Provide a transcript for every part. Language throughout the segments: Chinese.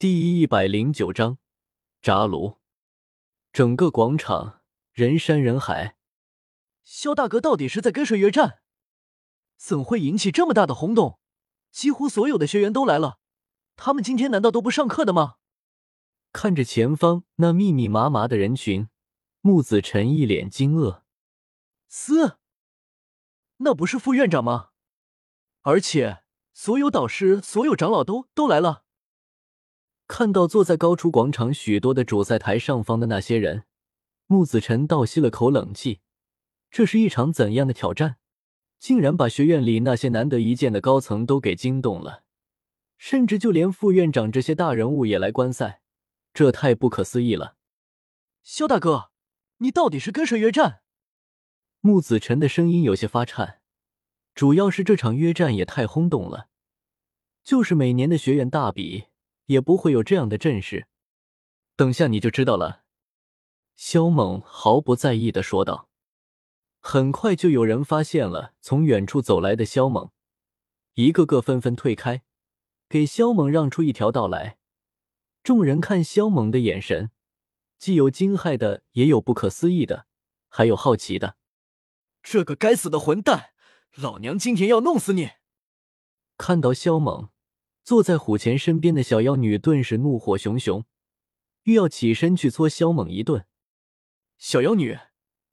第一百零九章扎炉。整个广场人山人海。肖大哥到底是在跟谁约战？怎会引起这么大的轰动？几乎所有的学员都来了，他们今天难道都不上课的吗？看着前方那密密麻麻的人群，木子辰一脸惊愕。嘶，那不是副院长吗？而且所有导师、所有长老都都来了。看到坐在高出广场许多的主赛台上方的那些人，木子辰倒吸了口冷气。这是一场怎样的挑战？竟然把学院里那些难得一见的高层都给惊动了，甚至就连副院长这些大人物也来观赛，这太不可思议了！肖大哥，你到底是跟谁约战？木子辰的声音有些发颤，主要是这场约战也太轰动了，就是每年的学院大比也不会有这样的阵势。等下你就知道了。”肖猛毫不在意的说道。很快就有人发现了从远处走来的肖猛，一个个纷纷退开，给肖猛让出一条道来。众人看肖猛的眼神，既有惊骇的，也有不可思议的，还有好奇的。这个该死的混蛋，老娘今天要弄死你！看到肖猛，坐在虎钳身边的小妖女顿时怒火熊熊，欲要起身去搓萧猛一顿。小妖女，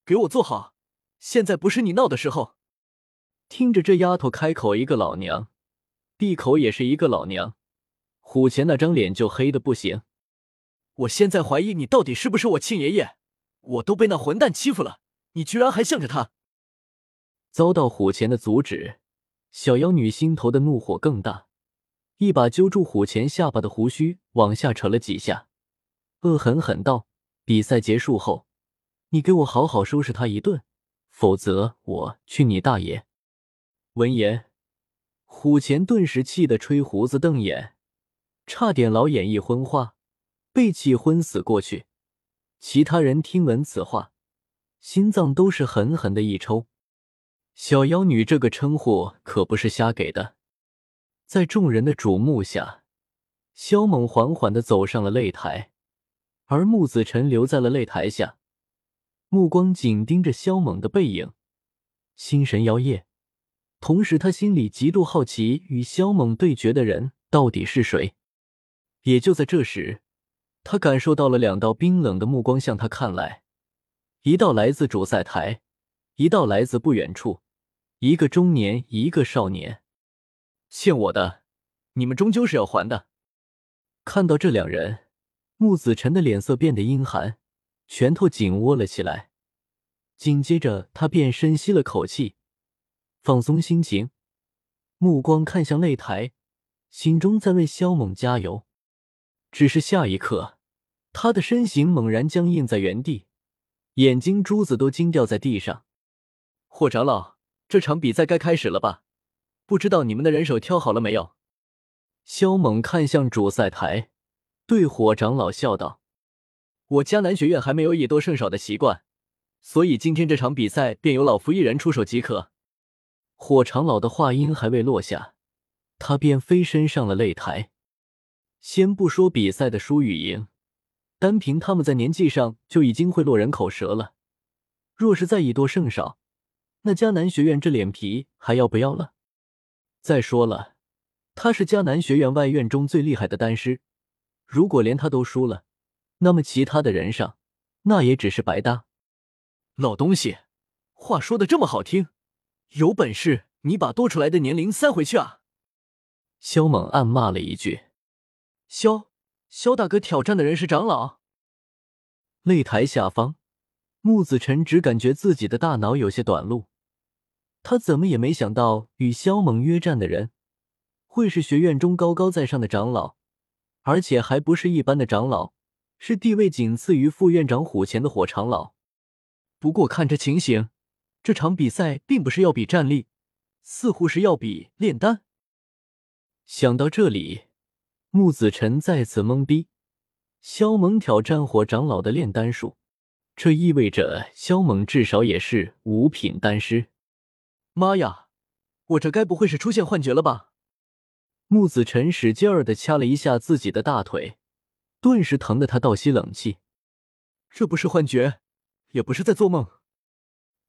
给我坐好！现在不是你闹的时候。听着这丫头开口一个老娘，闭口也是一个老娘，虎钳那张脸就黑的不行。我现在怀疑你到底是不是我亲爷爷？我都被那混蛋欺负了，你居然还向着他！遭到虎钳的阻止，小妖女心头的怒火更大，一把揪住虎钳下巴的胡须往下扯了几下，恶狠狠道：“比赛结束后，你给我好好收拾他一顿。”否则我去你大爷！闻言，虎钳顿时气得吹胡子瞪眼，差点老眼一昏花，被气昏死过去。其他人听闻此话，心脏都是狠狠的一抽。小妖女这个称呼可不是瞎给的。在众人的瞩目下，萧猛缓缓的走上了擂台，而穆子辰留在了擂台下。目光紧盯着萧猛的背影，心神摇曳。同时，他心里极度好奇，与萧猛对决的人到底是谁。也就在这时，他感受到了两道冰冷的目光向他看来，一道来自主赛台，一道来自不远处。一个中年，一个少年。欠我的，你们终究是要还的。看到这两人，木子辰的脸色变得阴寒。拳头紧握了起来，紧接着他便深吸了口气，放松心情，目光看向擂台，心中在为萧猛加油。只是下一刻，他的身形猛然僵硬在原地，眼睛珠子都惊掉在地上。霍长老，这场比赛该开始了吧？不知道你们的人手挑好了没有？萧猛看向主赛台，对火长老笑道。我迦南学院还没有以多胜少的习惯，所以今天这场比赛便由老夫一人出手即可。火长老的话音还未落下，他便飞身上了擂台。先不说比赛的输与赢，单凭他们在年纪上就已经会落人口舌了。若是再以多胜少，那迦南学院这脸皮还要不要了？再说了，他是迦南学院外院中最厉害的丹师，如果连他都输了，那么其他的人上，那也只是白搭。老东西，话说的这么好听，有本事你把多出来的年龄塞回去啊！萧猛暗骂了一句。萧萧大哥挑战的人是长老。擂台下方，木子辰只感觉自己的大脑有些短路，他怎么也没想到与萧猛约战的人，会是学院中高高在上的长老，而且还不是一般的长老。是地位仅次于副院长虎钳的火长老，不过看这情形，这场比赛并不是要比战力，似乎是要比炼丹。想到这里，木子辰再次懵逼。萧猛挑战火长老的炼丹术，这意味着萧猛至少也是五品丹师。妈呀，我这该不会是出现幻觉了吧？木子辰使劲儿的掐了一下自己的大腿，顿时疼得他倒吸冷气。这不是幻觉，也不是在做梦。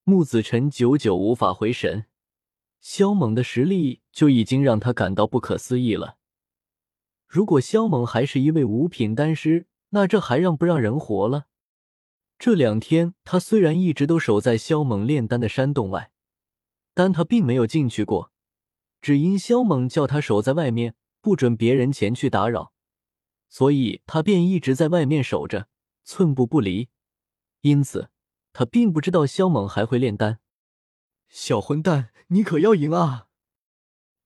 木子辰久久无法回神，萧猛的实力就已经让他感到不可思议了。如果萧猛还是一位五品丹师，那这还让不让人活了？这两天他虽然一直都守在萧猛炼丹的山洞外，但他并没有进去过，只因萧猛叫他守在外面，不准别人前去打扰，所以他便一直在外面守着，寸步不离。因此，他并不知道萧猛还会炼丹。小混蛋，你可要赢啊！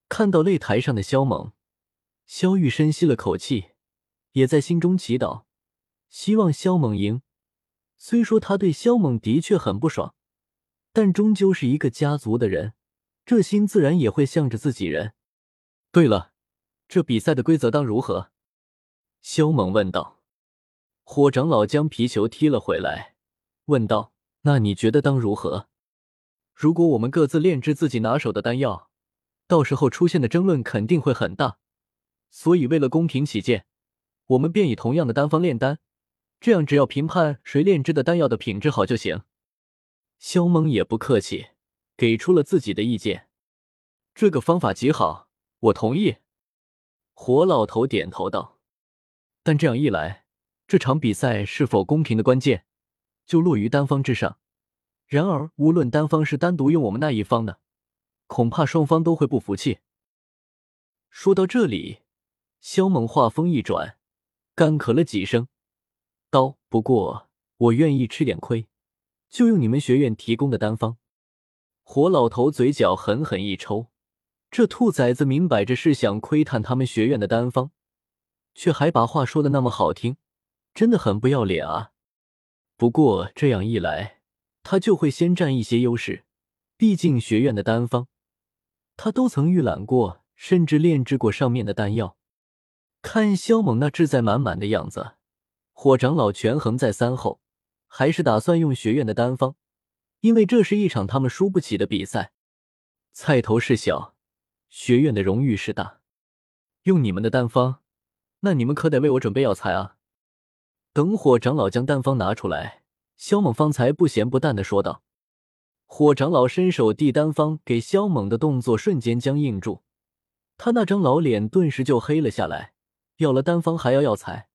看到擂台上的萧猛，萧玉深吸了口气，也在心中祈祷，希望萧猛赢。虽说他对萧猛的确很不爽，但终究是一个家族的人，这心自然也会向着自己人。对了，这比赛的规则当如何？萧猛问道。火长老将皮球踢了回来，问道：“那你觉得当如何？如果我们各自炼制自己拿手的丹药，到时候出现的争论肯定会很大。所以为了公平起见，我们便以同样的丹方炼丹。”这样，只要评判谁炼制的丹药的品质好就行。萧猛也不客气，给出了自己的意见。这个方法极好，我同意。火老头点头道：“但这样一来，这场比赛是否公平的关键就落于单方之上。然而，无论单方是单独用我们那一方的，恐怕双方都会不服气。”说到这里，萧猛话锋一转，干咳了几声。刀，不过我愿意吃点亏，就用你们学院提供的丹方。火老头嘴角狠狠一抽，这兔崽子明摆着是想窥探他们学院的丹方，却还把话说的那么好听，真的很不要脸啊！不过这样一来，他就会先占一些优势，毕竟学院的丹方，他都曾预览过，甚至炼制过上面的丹药。看萧猛那志在满满的样子。火长老权衡再三后，还是打算用学院的丹方，因为这是一场他们输不起的比赛。菜头是小，学院的荣誉是大。用你们的丹方，那你们可得为我准备药材啊！等火长老将丹方拿出来，萧猛方才不咸不淡的说道。火长老伸手递丹方给萧猛的动作瞬间僵硬住，他那张老脸顿时就黑了下来。要了丹方还要药材。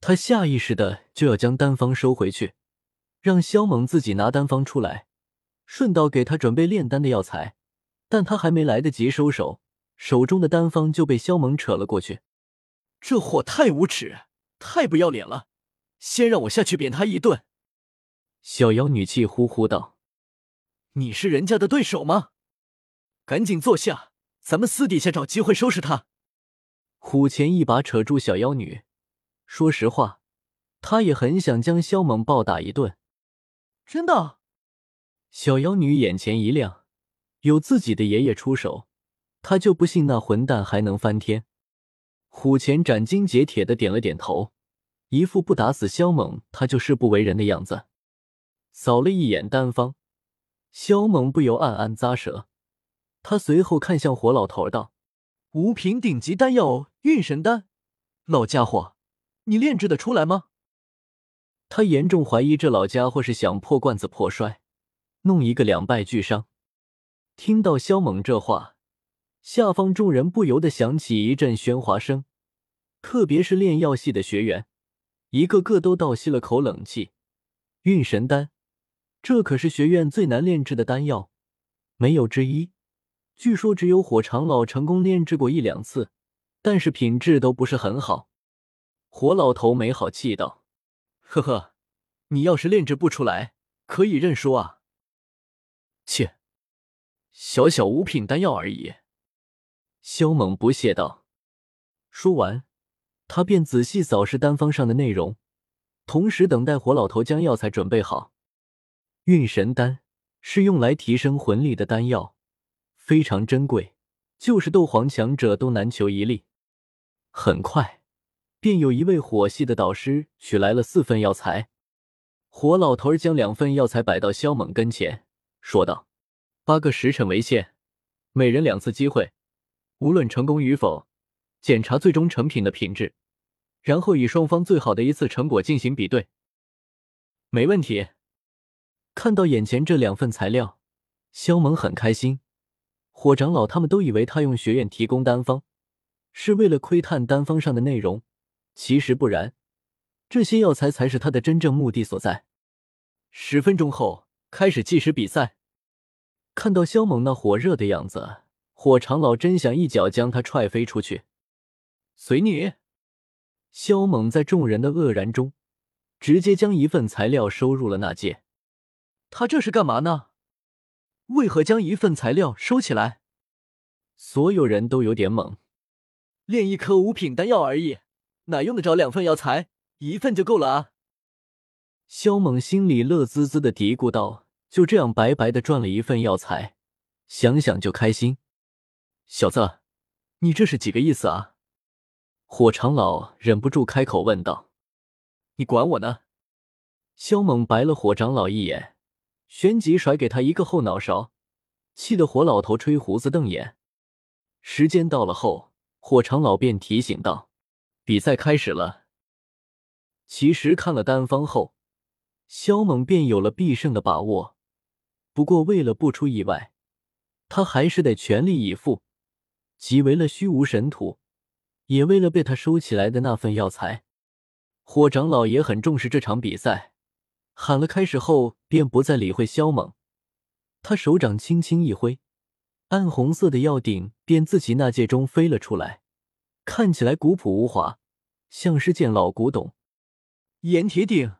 他下意识的就要将丹方收回去，让萧猛自己拿丹方出来，顺道给他准备炼丹的药材。但他还没来得及收手，手中的丹方就被萧猛扯了过去。这货太无耻，太不要脸了！先让我下去扁他一顿。小妖女气呼呼道：“你是人家的对手吗？赶紧坐下，咱们私底下找机会收拾他。”虎钳一把扯住小妖女。说实话，他也很想将萧猛暴打一顿。真的，小妖女眼前一亮，有自己的爷爷出手，他就不信那混蛋还能翻天。虎钳斩钉截铁的点了点头，一副不打死萧猛他就誓不为人的样子。扫了一眼丹方，萧猛不由暗暗咂舌。他随后看向火老头道：“五品顶级丹药运神丹，老家伙。”你炼制的出来吗？他严重怀疑这老家伙是想破罐子破摔，弄一个两败俱伤。听到萧猛这话，下方众人不由得响起一阵喧哗声，特别是炼药系的学员，一个个都倒吸了口冷气。运神丹，这可是学院最难炼制的丹药，没有之一。据说只有火长老成功炼制过一两次，但是品质都不是很好。火老头没好气道：“呵呵，你要是炼制不出来，可以认输啊。”切，小小五品丹药而已。”萧猛不屑道。说完，他便仔细扫视丹方上的内容，同时等待火老头将药材准备好。运神丹是用来提升魂力的丹药，非常珍贵，就是斗皇强者都难求一粒。很快。便有一位火系的导师取来了四份药材，火老头将两份药材摆到萧猛跟前，说道：“八个时辰为限，每人两次机会，无论成功与否，检查最终成品的品质，然后以双方最好的一次成果进行比对。没问题。看到眼前这两份材料，萧猛很开心。火长老他们都以为他用学院提供丹方，是为了窥探丹方上的内容，其实不然，这些药材才是他的真正目的所在。十分钟后开始计时比赛。看到肖猛那火热的样子，火长老真想一脚将他踹飞出去。随你。肖猛在众人的愕然中，直接将一份材料收入了纳戒。他这是干嘛呢？为何将一份材料收起来？所有人都有点懵。炼一颗五品丹药而已，哪用得着两份药材？一份就够了啊！萧猛心里乐滋滋的嘀咕道：“就这样白白的赚了一份药材，想想就开心。”小子，你这是几个意思啊？火长老忍不住开口问道：“你管我呢？”萧猛白了火长老一眼。旋即甩给他一个后脑勺，气得火老头吹胡子瞪眼。时间到了后，火长老便提醒道：“比赛开始了。”其实看了丹方后，萧猛便有了必胜的把握。不过为了不出意外，他还是得全力以赴，即为了虚无神土，也为了被他收起来的那份药材。火长老也很重视这场比赛。喊了开始后，便不再理会萧猛。他手掌轻轻一挥，暗红色的药鼎便自其那戒中飞了出来，看起来古朴无华，像是件老古董。盐铁鼎，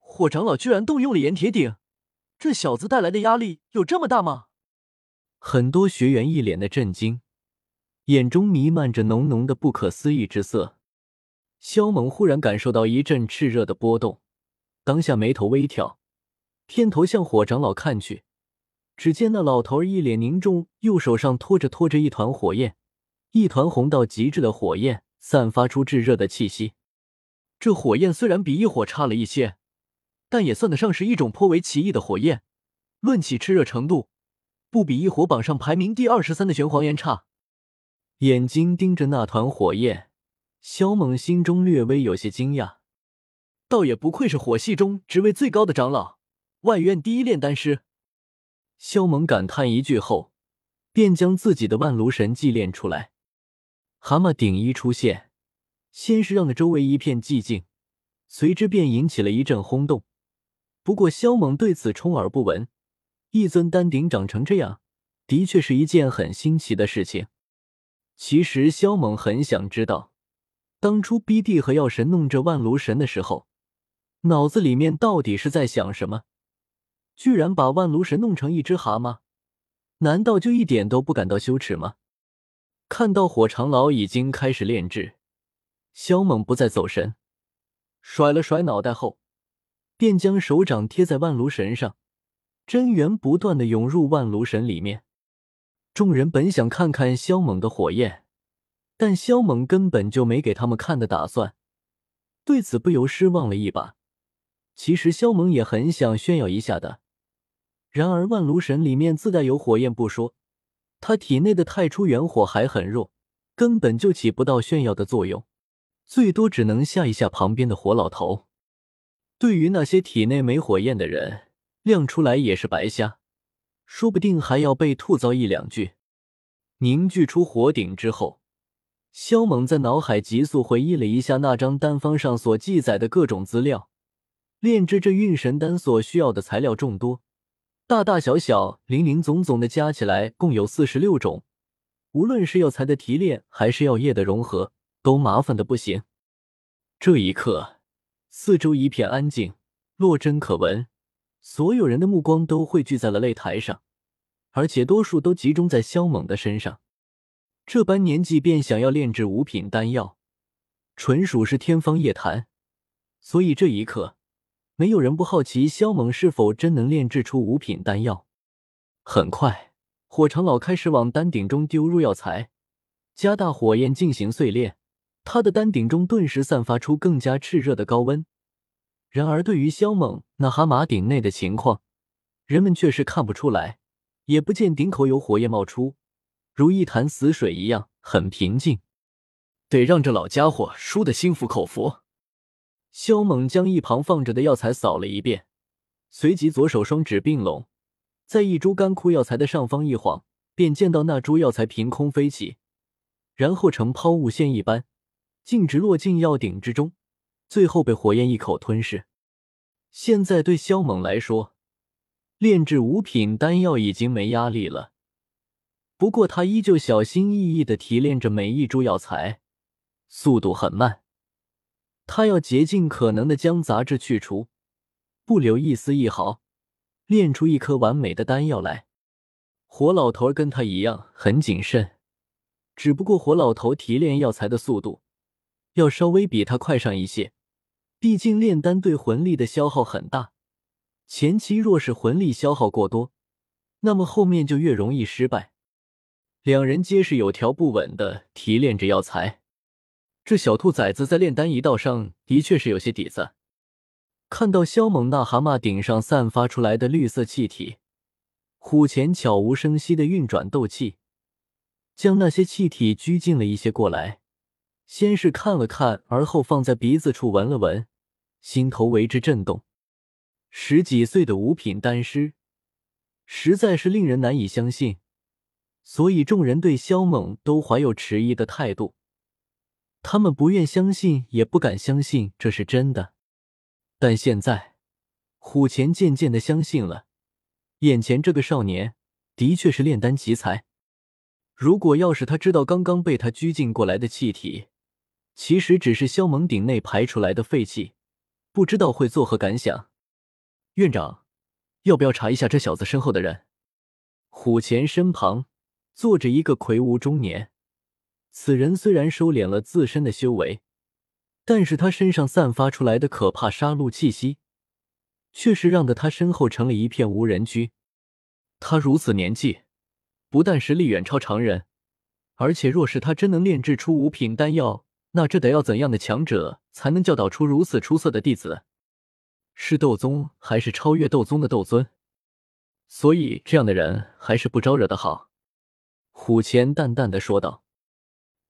火长老居然动用了盐铁鼎，这小子带来的压力有这么大吗？很多学员一脸的震惊，眼中弥漫着浓浓的不可思议之色。萧猛忽然感受到一阵炽热的波动。当下眉头微挑，偏头向火长老看去，只见那老头一脸凝重，右手上托着托着一团火焰，一团红到极致的火焰，散发出炙热的气息。这火焰虽然比异火差了一些，但也算得上是一种颇为奇异的火焰。论起炽热程度，不比异火榜上排名第二十三的玄黄岩差。眼睛盯着那团火焰，萧猛心中略微有些惊讶。倒也不愧是火系中职位最高的长老，外院第一炼丹师。萧猛感叹一句后，便将自己的万炉神祭炼出来。蛤蟆顶一出现，先是让得周围一片寂静，随之便引起了一阵轰动。不过萧猛对此充耳不闻。一尊丹鼎长成这样，的确是一件很新奇的事情。其实萧猛很想知道，当初 B D 和药神弄这万炉神的时候。脑子里面到底是在想什么？居然把万炉神弄成一只蛤蟆，难道就一点都不感到羞耻吗？看到火长老已经开始炼制，萧猛不再走神，甩了甩脑袋后，便将手掌贴在万炉神上，真元不断的涌入万炉神里面。众人本想看看萧猛的火焰，但萧猛根本就没给他们看的打算，对此不由失望了一把。其实萧猛也很想炫耀一下的，然而万炉神里面自带有火焰不说，他体内的太初元火还很弱，根本就起不到炫耀的作用，最多只能吓一吓旁边的火老头。对于那些体内没火焰的人，亮出来也是白瞎，说不定还要被吐槽一两句。凝聚出火鼎之后，萧猛在脑海急速回忆了一下那张丹方上所记载的各种资料。炼制这运神丹所需要的材料众多，大大小小、零零总总的加起来共有四十六种。无论是药材的提炼，还是药液的融合，都麻烦的不行。这一刻，四周一片安静，落针可闻，所有人的目光都汇聚在了擂台上，而且多数都集中在萧猛的身上。这般年纪便想要炼制五品丹药，纯属是天方夜谭。所以这一刻。没有人不好奇萧猛是否真能炼制出五品丹药。很快，火长老开始往丹鼎中丢入药材，加大火焰进行碎炼。他的丹鼎中顿时散发出更加炽热的高温。然而，对于萧猛那蛤蟆鼎内的情况，人们却是看不出来，也不见鼎口有火焰冒出，如一潭死水一样，很平静。得让这老家伙输得心服口服。萧猛将一旁放着的药材扫了一遍，随即左手双指并拢，在一株干枯药材的上方一晃，便见到那株药材凭空飞起，然后呈抛物线一般，径直落进药鼎之中，最后被火焰一口吞噬。现在对萧猛来说，炼制五品丹药已经没压力了。不过他依旧小心翼翼的提炼着每一株药材，速度很慢。他要竭尽可能的将杂质去除，不留一丝一毫，炼出一颗完美的丹药来。火老头跟他一样很谨慎，只不过火老头提炼药材的速度要稍微比他快上一些。毕竟炼丹对魂力的消耗很大，前期若是魂力消耗过多，那么后面就越容易失败。两人皆是有条不紊的提炼着药材，这小兔崽子在炼丹一道上的确是有些底子。看到萧猛那蛤蟆顶上散发出来的绿色气体，虎钳悄无声息的运转斗气，将那些气体拘禁了一些过来，先是看了看，而后放在鼻子处闻了闻。心头为之震动，十几岁的五品丹师，实在是令人难以相信。所以众人对萧猛都怀有迟疑的态度，他们不愿相信，也不敢相信这是真的。但现在，虎钳渐渐的相信了，眼前这个少年的确是炼丹奇才。如果要是他知道刚刚被他拘禁过来的气体，其实只是萧猛鼎内排出来的废气。不知道会作何感想，院长，要不要查一下这小子身后的人？虎钳身旁坐着一个魁梧中年，此人虽然收敛了自身的修为，但是他身上散发出来的可怕杀戮气息，却是让得他身后成了一片无人区。他如此年纪，不但实力远超常人，而且若是他真能炼制出五品丹药，那这得要怎样的强者才能教导出如此出色的弟子？是斗宗还是超越斗宗的斗尊？所以这样的人还是不招惹的好。虎钳淡淡的说道。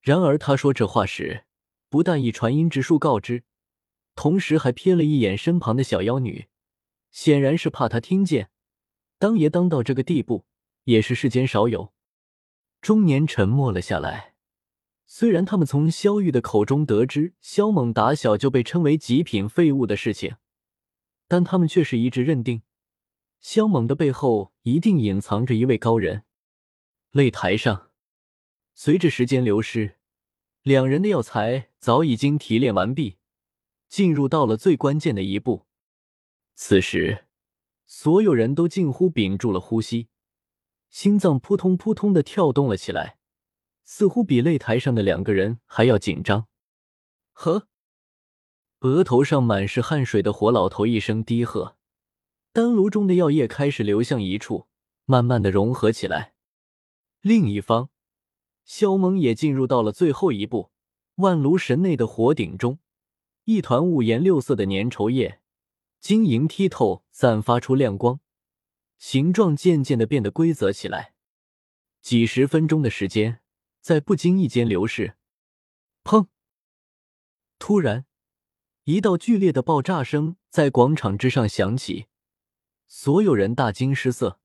然而他说这话时，不但以传音之术告知，同时还瞥了一眼身旁的小妖女，显然是怕他听见。当爷当到这个地步，也是世间少有。中年沉默了下来。虽然他们从萧玉的口中得知萧猛打小就被称为极品废物的事情，但他们却是一致认定，萧猛的背后一定隐藏着一位高人。擂台上，随着时间流逝，两人的药材早已经提炼完毕，进入到了最关键的一步。此时，所有人都近乎屏住了呼吸，心脏扑通扑通的跳动了起来。似乎比擂台上的两个人还要紧张。呵，额头上满是汗水的火老头一声低喝，丹炉中的药液开始流向一处，慢慢的融合起来。另一方，萧猛也进入到了最后一步。万炉神内的火鼎中，一团五颜六色的粘稠液，晶莹剔透，散发出亮光，形状渐渐的变得规则起来。几十分钟的时间。在不经意间流逝，砰！突然，一道剧烈的爆炸声在广场之上响起，所有人大惊失色。